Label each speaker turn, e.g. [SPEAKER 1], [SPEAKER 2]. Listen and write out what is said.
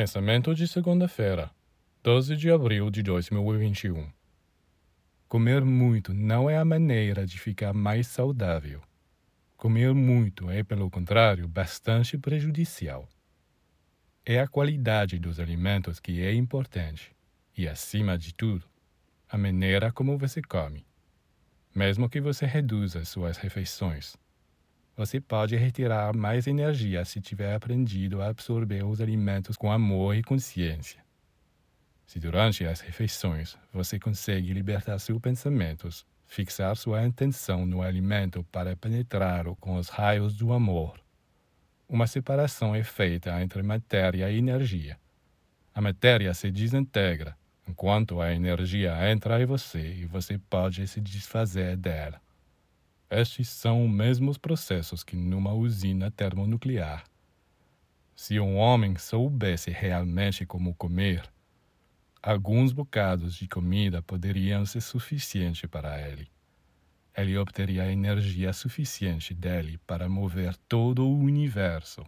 [SPEAKER 1] Pensamento de segunda-feira, 12 de abril de 2021. Comer muito não é a maneira de ficar mais saudável. Comer muito é, pelo contrário, bastante prejudicial. É a qualidade dos alimentos que é importante e, acima de tudo, a maneira como você come. Mesmo que você reduza suas refeições, você pode retirar mais energia se tiver aprendido a absorver os alimentos com amor e consciência. Se durante as refeições você consegue libertar seus pensamentos, fixar sua atenção no alimento para penetrá-lo com os raios do amor, uma separação é feita entre matéria e energia. A matéria se desintegra enquanto a energia entra em você e você pode se desfazer dela. Estes são os mesmos processos que numa usina termonuclear. Se um homem soubesse realmente como comer, alguns bocados de comida poderiam ser suficientes para ele. Ele obteria energia suficiente dele para mover todo o universo.